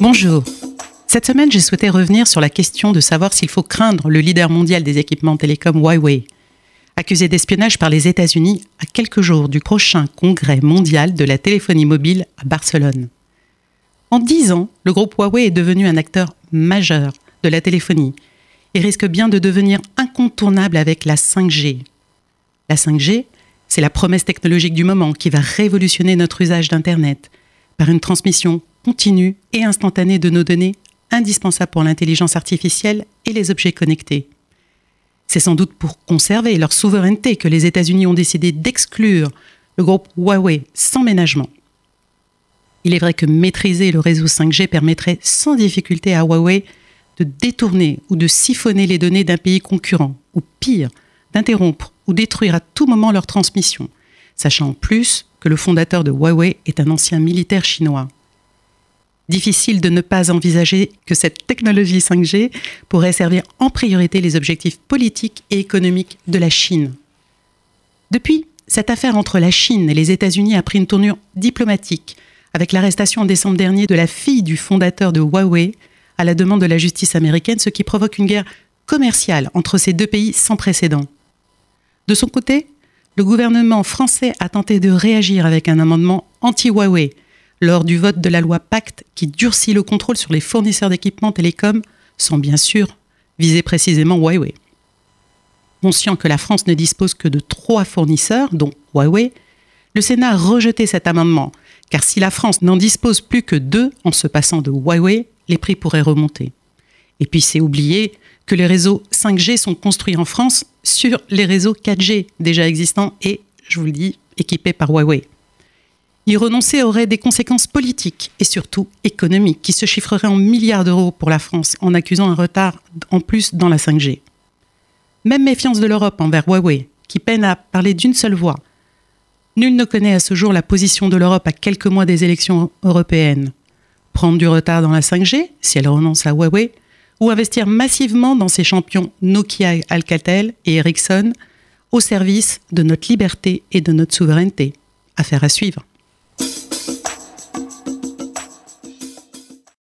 Bonjour. Cette semaine, j'ai souhaité revenir sur la question de savoir s'il faut craindre le leader mondial des équipements télécoms Huawei, accusé d'espionnage par les États-Unis à quelques jours du prochain congrès mondial de la téléphonie mobile à Barcelone. En dix ans, le groupe Huawei est devenu un acteur majeur de la téléphonie et risque bien de devenir incontournable avec la 5G. La 5G, c'est la promesse technologique du moment qui va révolutionner notre usage d'Internet par une transmission continue et instantanée de nos données indispensables pour l'intelligence artificielle et les objets connectés. C'est sans doute pour conserver leur souveraineté que les États-Unis ont décidé d'exclure le groupe Huawei sans ménagement. Il est vrai que maîtriser le réseau 5G permettrait sans difficulté à Huawei de détourner ou de siphonner les données d'un pays concurrent, ou pire, d'interrompre ou détruire à tout moment leur transmission, sachant en plus que le fondateur de Huawei est un ancien militaire chinois. Difficile de ne pas envisager que cette technologie 5G pourrait servir en priorité les objectifs politiques et économiques de la Chine. Depuis, cette affaire entre la Chine et les États-Unis a pris une tournure diplomatique avec l'arrestation en décembre dernier de la fille du fondateur de Huawei à la demande de la justice américaine, ce qui provoque une guerre commerciale entre ces deux pays sans précédent. De son côté, le gouvernement français a tenté de réagir avec un amendement anti-Huawei lors du vote de la loi Pacte qui durcit le contrôle sur les fournisseurs d'équipements télécoms sans bien sûr viser précisément Huawei. Conscient que la France ne dispose que de trois fournisseurs, dont Huawei, le Sénat a rejeté cet amendement, car si la France n'en dispose plus que deux en se passant de Huawei, les prix pourraient remonter. Et puis c'est oublier que les réseaux 5G sont construits en France sur les réseaux 4G déjà existants et, je vous le dis, équipés par Huawei. Y renoncer aurait des conséquences politiques et surtout économiques qui se chiffreraient en milliards d'euros pour la France en accusant un retard en plus dans la 5G. Même méfiance de l'Europe envers Huawei, qui peine à parler d'une seule voix. Nul ne connaît à ce jour la position de l'Europe à quelques mois des élections européennes prendre du retard dans la 5G, si elle renonce à Huawei, ou investir massivement dans ses champions Nokia, Alcatel et Ericsson au service de notre liberté et de notre souveraineté. Affaire à suivre.